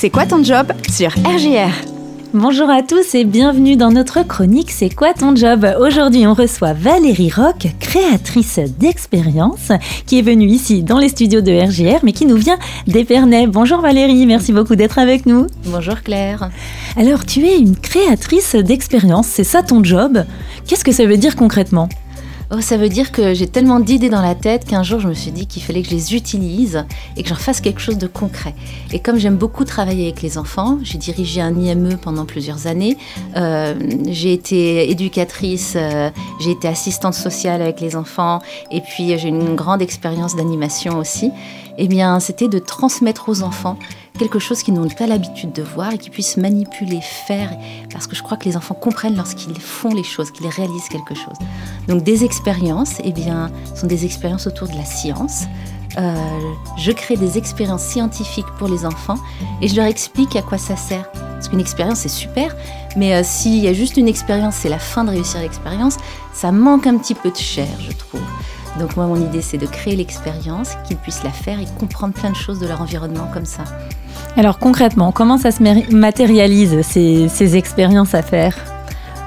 C'est quoi ton job sur RGR Bonjour à tous et bienvenue dans notre chronique C'est quoi ton job Aujourd'hui on reçoit Valérie Rock, créatrice d'expérience, qui est venue ici dans les studios de RGR mais qui nous vient d'Épernay. Bonjour Valérie, merci beaucoup d'être avec nous. Bonjour Claire. Alors tu es une créatrice d'expérience, c'est ça ton job? Qu'est-ce que ça veut dire concrètement? Oh, ça veut dire que j'ai tellement d'idées dans la tête qu'un jour je me suis dit qu'il fallait que je les utilise et que j'en fasse quelque chose de concret. Et comme j'aime beaucoup travailler avec les enfants, j'ai dirigé un IME pendant plusieurs années, euh, j'ai été éducatrice, euh, j'ai été assistante sociale avec les enfants et puis j'ai une grande expérience d'animation aussi. Eh bien, c'était de transmettre aux enfants quelque chose qu'ils n'ont pas l'habitude de voir et qu'ils puissent manipuler, faire, parce que je crois que les enfants comprennent lorsqu'ils font les choses, qu'ils réalisent quelque chose. Donc des expériences, eh bien, sont des expériences autour de la science. Euh, je crée des expériences scientifiques pour les enfants et je leur explique à quoi ça sert. Parce qu'une expérience, c'est super, mais euh, s'il y a juste une expérience, c'est la fin de réussir l'expérience, ça manque un petit peu de chair, je trouve. Donc moi, mon idée, c'est de créer l'expérience, qu'ils puissent la faire et comprendre plein de choses de leur environnement comme ça. Alors concrètement, comment ça se matérialise ces, expériences à faire?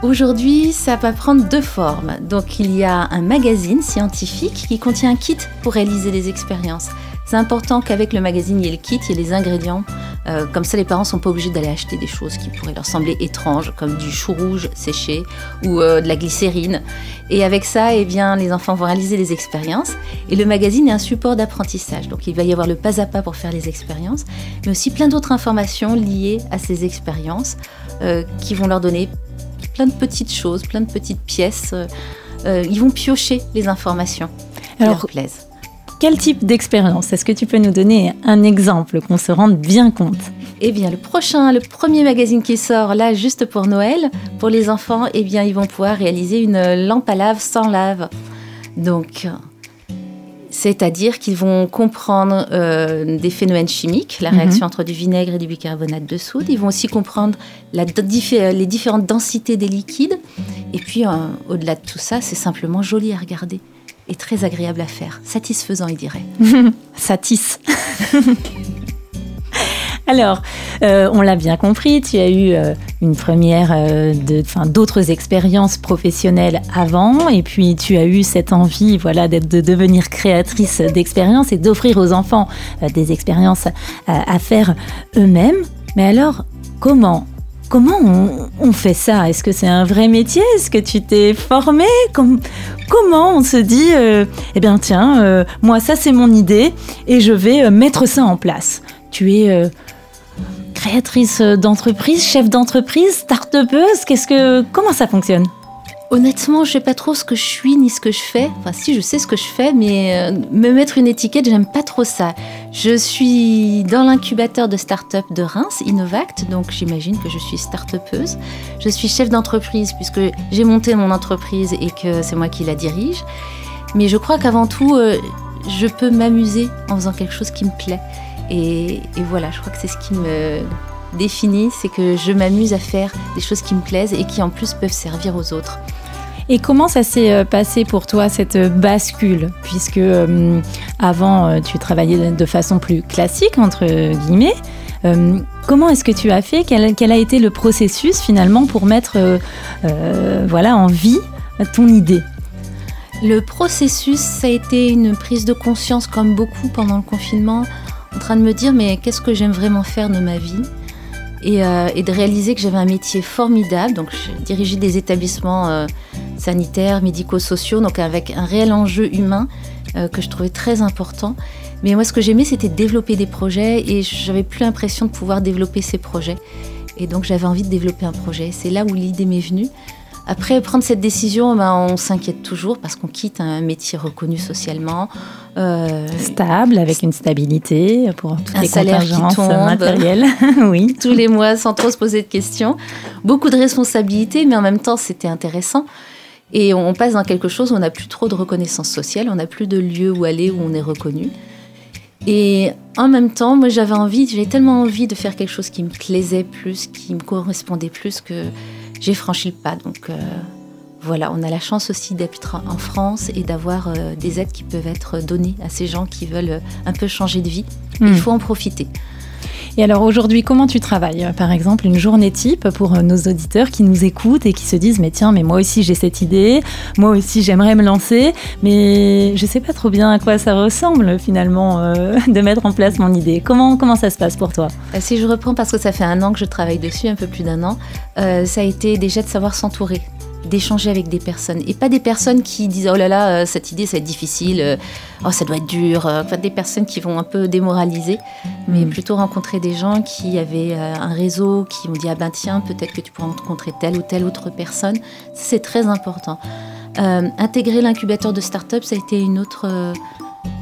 Aujourd'hui, ça va prendre deux formes. Donc, il y a un magazine scientifique qui contient un kit pour réaliser des expériences. C'est important qu'avec le magazine, il y ait le kit, il y ait les ingrédients. Euh, comme ça, les parents ne sont pas obligés d'aller acheter des choses qui pourraient leur sembler étranges, comme du chou rouge séché ou euh, de la glycérine. Et avec ça, eh bien, les enfants vont réaliser des expériences. Et le magazine est un support d'apprentissage. Donc, il va y avoir le pas à pas pour faire les expériences, mais aussi plein d'autres informations liées à ces expériences euh, qui vont leur donner plein de petites choses, plein de petites pièces. ils vont piocher les informations qui leur plaisent. Quel type d'expérience Est-ce que tu peux nous donner un exemple qu'on se rende bien compte eh bien, le prochain, le premier magazine qui sort là, juste pour Noël, pour les enfants, eh bien, ils vont pouvoir réaliser une lampe à lave sans lave. Donc, c'est-à-dire qu'ils vont comprendre euh, des phénomènes chimiques, la réaction mhm. entre du vinaigre et du bicarbonate de soude. Ils vont aussi comprendre la, les différentes densités des liquides. Et puis, euh, au-delà de tout ça, c'est simplement joli à regarder et très agréable à faire. Satisfaisant, il dirait. Satis. Alors, euh, on l'a bien compris, tu as eu euh, une première, euh, d'autres expériences professionnelles avant, et puis tu as eu cette envie, voilà, de devenir créatrice d'expériences et d'offrir aux enfants des expériences à faire eux-mêmes. Mais alors, comment Comment on, fait ça? Est-ce que c'est un vrai métier? Est-ce que tu t'es formé? Comment on se dit, euh, eh bien tiens, euh, moi ça c'est mon idée et je vais euh, mettre ça en place. Tu es créatrice d'entreprise, chef d'entreprise, start-upeuse? Qu'est-ce que, Comment ça fonctionne? Honnêtement, je sais pas trop ce que je suis ni ce que je fais. Enfin, si, je sais ce que je fais, mais euh, me mettre une étiquette, j'aime pas trop ça. Je suis dans l'incubateur de start-up de Reims, Innovact, donc j'imagine que je suis start-upeuse. Je suis chef d'entreprise puisque j'ai monté mon entreprise et que c'est moi qui la dirige. Mais je crois qu'avant tout, euh, je peux m'amuser en faisant quelque chose qui me plaît. Et, et voilà, je crois que c'est ce qui me définit, c'est que je m'amuse à faire des choses qui me plaisent et qui en plus peuvent servir aux autres. Et comment ça s'est euh, passé pour toi, cette euh, bascule? Puisque euh, avant, tu travaillais de façon plus classique, entre guillemets. comment est-ce que tu as fait? Quel, a été le processus finalement pour mettre voilà, en vie ton idée? Le processus, ça a été une prise de conscience comme beaucoup pendant le confinement, en train de me dire mais qu'est-ce que j'aime vraiment faire de ma vie? Et, de réaliser que j'avais un métier formidable. Donc, je dirigeais des établissements sanitaires, médico-sociaux, donc avec un réel enjeu humain euh, que je trouvais très important. Mais moi, ce que j'aimais, c'était développer des projets et j'avais plus l'impression de pouvoir développer ces projets. Et donc, j'avais envie de développer un projet. C'est là où l'idée m'est venue. Après, prendre cette décision, ben, on s'inquiète toujours parce qu'on quitte un métier reconnu socialement. Euh, Stable, avec une stabilité pour toutes un les salaire qui tombe, matérielles. oui. Tous les mois, sans trop se poser de questions. Beaucoup de responsabilités, mais en même temps, c'était intéressant. Et on passe dans quelque chose où on n'a plus trop de reconnaissance sociale, on n'a plus de lieu où aller où on est reconnu. Et en même temps, moi j'avais envie, j'avais tellement envie de faire quelque chose qui me plaisait plus, qui me correspondait plus que j'ai franchi le pas. Donc euh, voilà, on a la chance aussi d'être en France et d'avoir euh, des aides qui peuvent être données à ces gens qui veulent un peu changer de vie. Il hmm. faut en profiter. Et alors aujourd'hui, comment tu travailles Par exemple, une journée type pour nos auditeurs qui nous écoutent et qui se disent mais tiens, mais moi aussi j'ai cette idée, moi aussi j'aimerais me lancer, mais je sais pas trop bien à quoi ça ressemble finalement euh, de mettre en place mon idée. Comment comment ça se passe pour toi? Euh, Si je reprends parce que ça fait un an que je travaille dessus, un peu plus d'un an, euh, ça a été déjà de savoir s'entourer d'échanger avec des personnes et pas des personnes qui disent oh là là euh, cette idée ça va être difficile euh, oh ça doit être dur euh, enfin des personnes qui vont un peu démoraliser mais mm. plutôt rencontrer des gens qui avaient un réseau qui m'ont dit ah ben tiens peut-être que tu pourras rencontrer telle ou telle autre personne c'est très important intégrer l'incubateur de start-up ça a été une autre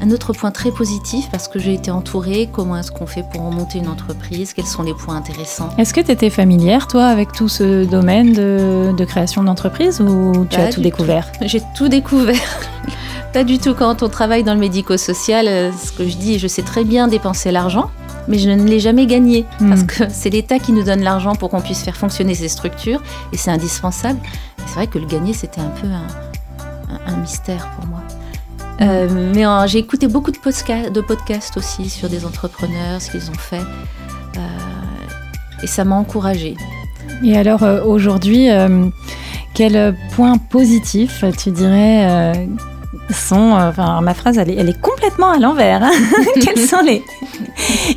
un autre point très positif parce que j'ai été entourée, comment est-ce qu'on fait pour monter une entreprise, quels sont les points intéressants. Est-ce que tu étais familière, toi, avec tout ce domaine de, création d'entreprise ou tu as tout découvert J'ai tout découvert. Pas du tout. Quand on travaille dans le médico-social, euh, ce que je dis, je sais très bien dépenser l'argent, mais je ne l'ai jamais gagné hmm. parce que c'est l'État qui nous donne l'argent pour qu'on puisse faire fonctionner ces structures et c'est indispensable. C'est vrai que le gagner, c'était un peu un mystère pour moi. Euh, mais j'ai écouté beaucoup de, podcasts, de podcasts aussi sur des entrepreneurs, ce qu'ils ont fait. Euh, et ça m'a encouragée. Et alors euh, aujourd'hui, quel point positif tu dirais sont, enfin ma phrase elle est, complètement à l'envers. Hein. Quels sont les,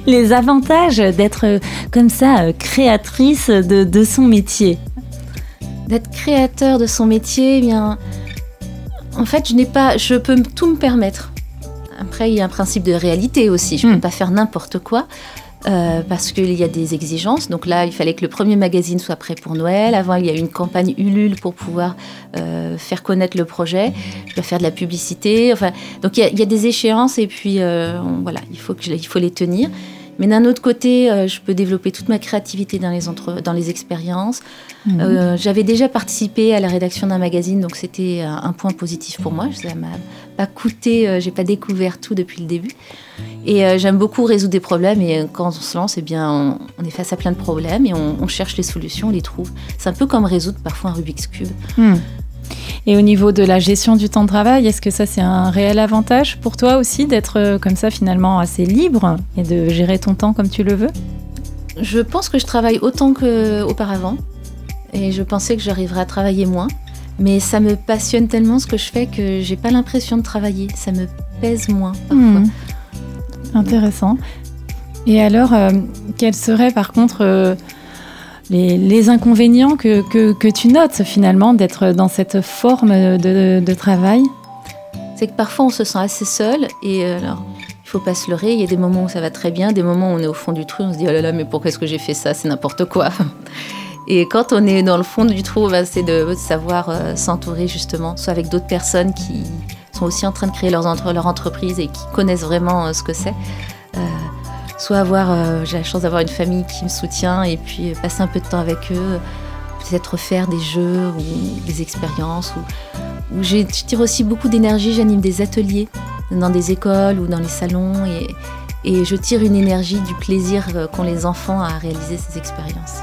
les avantages d'être comme ça créatrice de, de son métier? D'être créateur de son métier, eh bien en fait, je n'ai pas, je peux tout me permettre. Après, il y a un principe de réalité aussi. Je ne peux hmm. pas faire n'importe quoi. Euh, parce qu'il y a des exigences. Donc là, il fallait que le premier magazine soit prêt pour Noël. Avant, il y a eu une campagne Ulule pour pouvoir euh, faire connaître le projet. Je dois faire de la publicité. Enfin, donc il y, a, des échéances et puis euh, voilà, il faut, que il faut les tenir. Mais d'un autre côté, euh, je peux développer toute ma créativité dans les, entre, dans les expériences. Mhm. Euh, j'avais déjà participé à la rédaction d'un magazine, donc c'était un, point positif pour moi. Ça m'a pas coûté, euh, j'ai pas découvert tout depuis le début. Et j'aime beaucoup résoudre des problèmes. Et quand on se lance, eh bien, on, est face à plein de problèmes et on, cherche les solutions, on les trouve. C'est un peu comme résoudre parfois un Rubik's Cube. Hmm. Et au niveau de la gestion du temps de travail, est-ce que ça c'est un réel avantage pour toi aussi d'être euh, comme ça finalement assez libre et de gérer ton temps comme tu le veux? Je pense que je travaille autant qu'auparavant et je pensais que j'arriverais à travailler moins. Mais ça me passionne tellement ce que je fais que j'ai pas l'impression de travailler. Ça me pèse moins parfois. Hmm. Intéressant. Et alors, euh, quel serait par contre euh, les, inconvénients que, que, tu notes finalement d'être dans cette forme de, travail C'est que parfois on se sent assez seul et euh, alors il faut pas se leurrer. Il y a des moments où ça va très bien, des moments où on est au fond du trou, on se dit oh là là mais pourquoi est-ce que j'ai fait ça? C'est n'importe quoi. Et quand on est dans le fond du trou, bah, c'est de, savoir euh, s'entourer justement, soit avec d'autres personnes qui sont aussi en train de créer leur, leur entreprise et qui connaissent vraiment euh, ce que c'est soit avoir, euh, j'ai la chance d'avoir une famille qui me soutient et puis euh, passer un peu de temps avec eux, peut-être faire des jeux ou des expériences. Ou, je tire aussi beaucoup d'énergie, j'anime des ateliers dans des écoles ou dans les salons et, et je tire une énergie du plaisir euh, qu'ont les enfants à réaliser ces expériences.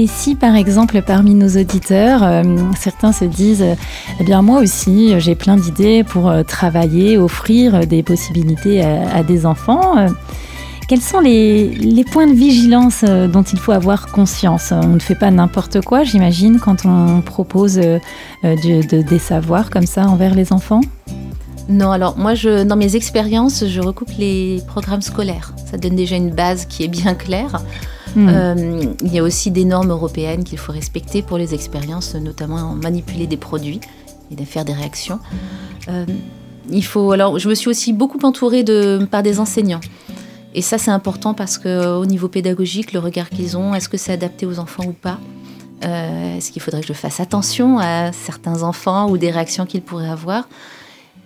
Et si par exemple parmi nos auditeurs, certains se disent, eh bien moi aussi j'ai plein d'idées pour travailler, offrir des possibilités à des enfants, quels sont les, points de vigilance euh, dont il faut avoir conscience? On ne fait pas n'importe quoi, j'imagine, quand on propose euh, euh, des savoirs comme ça envers les enfants? Non, alors moi, je, dans mes expériences, je recoupe les programmes scolaires. Ça donne déjà une base qui est bien claire. Hmm. il y a aussi des normes européennes qu'il faut respecter pour les expériences, notamment manipuler des produits et faire des réactions. il faut, alors, je me suis aussi beaucoup entourée de, par des enseignants. Et ça, c'est important parce qu'au niveau pédagogique, le regard qu'ils ont, est-ce que c'est adapté aux enfants ou pas? Euh, Est-ce qu'il faudrait que je fasse attention à certains enfants ou des réactions qu'ils pourraient avoir?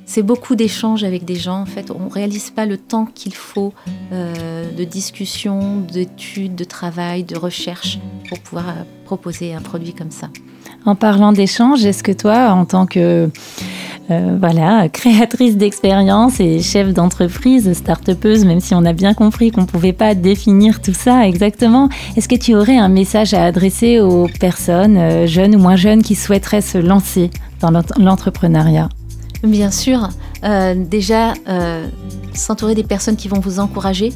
C'est beaucoup d'échanges avec des gens. En fait, on ne réalise pas le temps qu'il faut euh, de discussion, d'études, de travail, de recherche pour pouvoir euh, proposer un produit comme ça. En parlant d'échanges, est-ce que toi, en tant que euh, voilà, créatrice d'expérience et chef d'entreprise, start-upeuse, même si on a bien compris qu'on ne pouvait pas définir tout ça exactement. Est-ce que tu aurais un message à adresser aux personnes, euh, jeunes ou moins jeunes, qui souhaiteraient se lancer dans l'entrepreneuriat? Bien sûr. Euh, déjà, s'entourer des personnes qui vont vous encourager.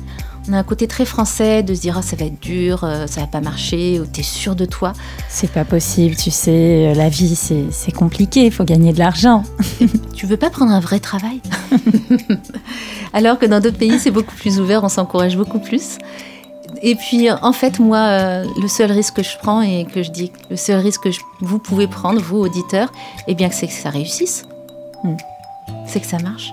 On a un côté très français de se dire ah, ça va être dur, euh, ça va pas marcher, ou t'es sûr de toi. C'est pas possible, tu sais, euh, la vie c'est compliqué, il faut gagner de l'argent. tu veux pas prendre un vrai travail? Alors que dans d'autres pays c'est beaucoup plus ouvert, on s'encourage beaucoup plus. Et puis, en fait, moi, euh, le seul risque que je prends et que je dis, le seul risque que vous pouvez prendre, vous, auditeurs, eh bien, c'est que ça réussisse. Hmm. C'est que ça marche.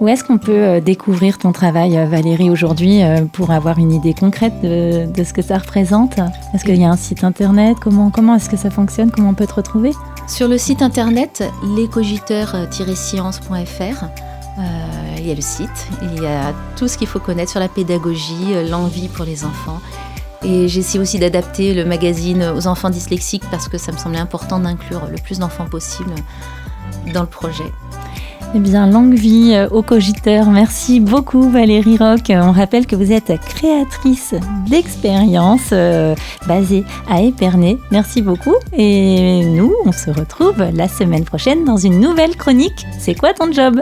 Où est-ce qu'on peut euh, découvrir ton travail, euh, Valérie, aujourd'hui, pour avoir une idée concrète de, ce que ça représente? Est-ce qu'il y a un site internet? Comment, est-ce que ça fonctionne? Comment on peut te retrouver? Sur le site internet, lescogiteurs-science.fr. Euh, il y a le site, il y a tout ce qu'il faut connaître sur la pédagogie, euh, l'envie pour les enfants. Et j'essaie aussi d'adapter le magazine aux enfants dyslexiques parce que ça me semblait important d'inclure le plus d'enfants possible dans le projet. Eh bien, longue vie euh, au cogiteur. Merci beaucoup Valérie Rock. On rappelle que vous êtes créatrice d'expériences basée à Épernay. Merci beaucoup. Et nous, on se retrouve la semaine prochaine dans une nouvelle chronique. C'est quoi ton job?